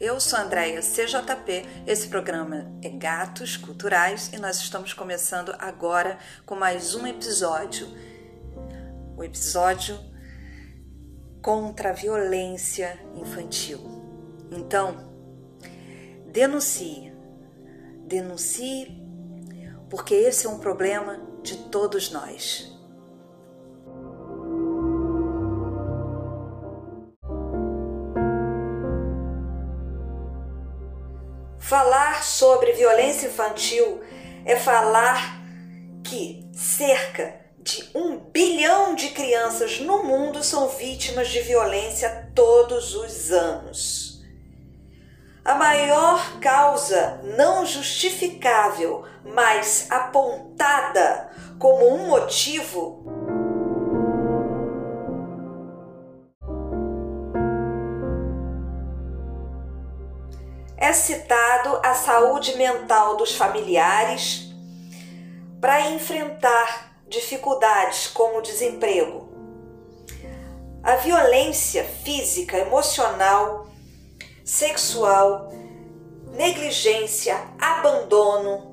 Eu sou Andréia CJP, esse programa é Gatos Culturais e nós estamos começando agora com mais um episódio. O episódio contra a violência infantil. Então, denuncie, denuncie, porque esse é um problema de todos nós. Falar sobre violência infantil é falar que cerca de um bilhão de crianças no mundo são vítimas de violência todos os anos. A maior causa não justificável, mas apontada como um motivo é citado a saúde mental dos familiares para enfrentar dificuldades como desemprego. A violência física, emocional, sexual, negligência, abandono,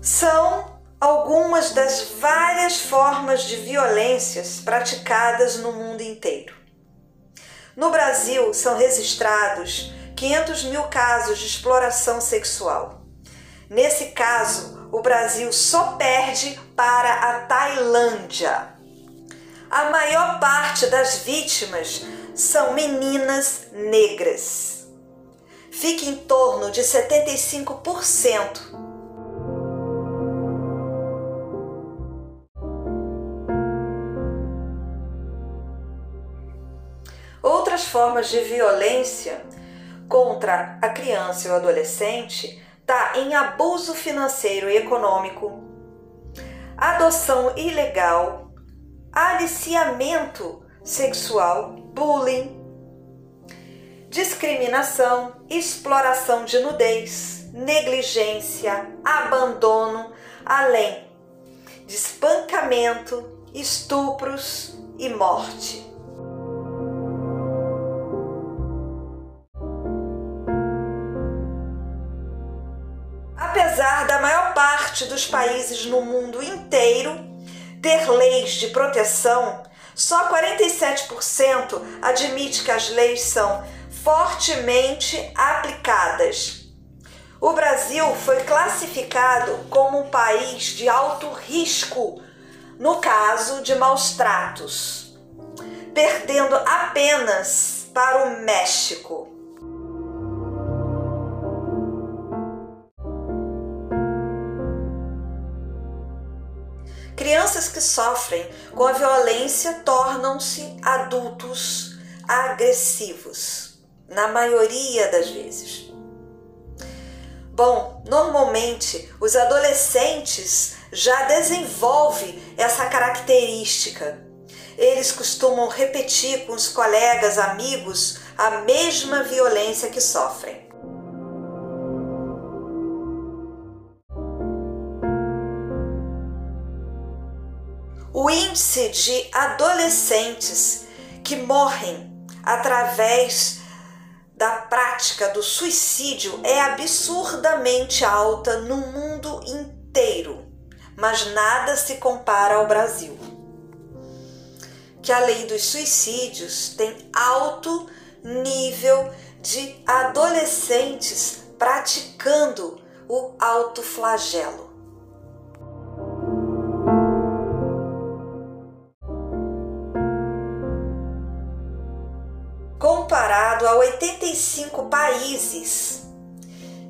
são algumas das várias formas de violências praticadas no mundo inteiro. No Brasil, são registrados 500 mil casos de exploração sexual. Nesse caso, o Brasil só perde para a Tailândia. A maior parte das vítimas são meninas negras. Fica em torno de 75% Outras formas de violência contra a criança e o adolescente está em abuso financeiro e econômico, adoção ilegal, aliciamento sexual, bullying, discriminação, exploração de nudez, negligência, abandono, além de espancamento, estupros e morte. Apesar da maior parte dos países no mundo inteiro ter leis de proteção, só 47% admite que as leis são fortemente aplicadas. O Brasil foi classificado como um país de alto risco no caso de maus tratos, perdendo apenas para o México. Crianças que sofrem com a violência tornam-se adultos agressivos, na maioria das vezes. Bom, normalmente os adolescentes já desenvolvem essa característica. Eles costumam repetir com os colegas, amigos, a mesma violência que sofrem. O índice de adolescentes que morrem através da prática do suicídio é absurdamente alta no mundo inteiro, mas nada se compara ao Brasil. Que a lei dos suicídios tem alto nível de adolescentes praticando o autoflagelo. A 85 países.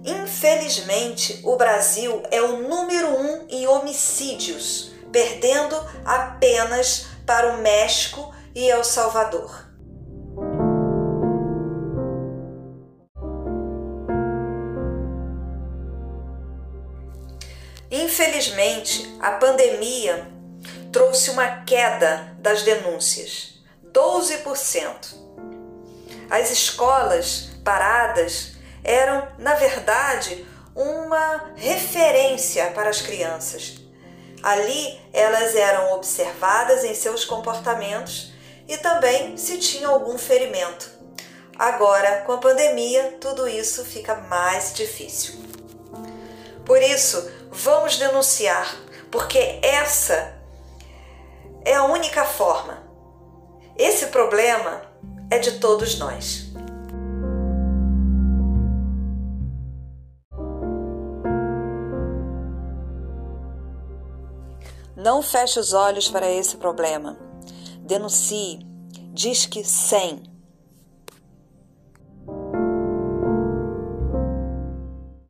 Infelizmente, o Brasil é o número um em homicídios, perdendo apenas para o México e El Salvador. Infelizmente, a pandemia trouxe uma queda das denúncias, 12% as escolas paradas eram, na verdade, uma referência para as crianças. Ali elas eram observadas em seus comportamentos e também se tinha algum ferimento. Agora, com a pandemia, tudo isso fica mais difícil. Por isso, vamos denunciar, porque essa é a única forma. Esse problema é de todos nós. Não feche os olhos para esse problema. Denuncie. Diz que 100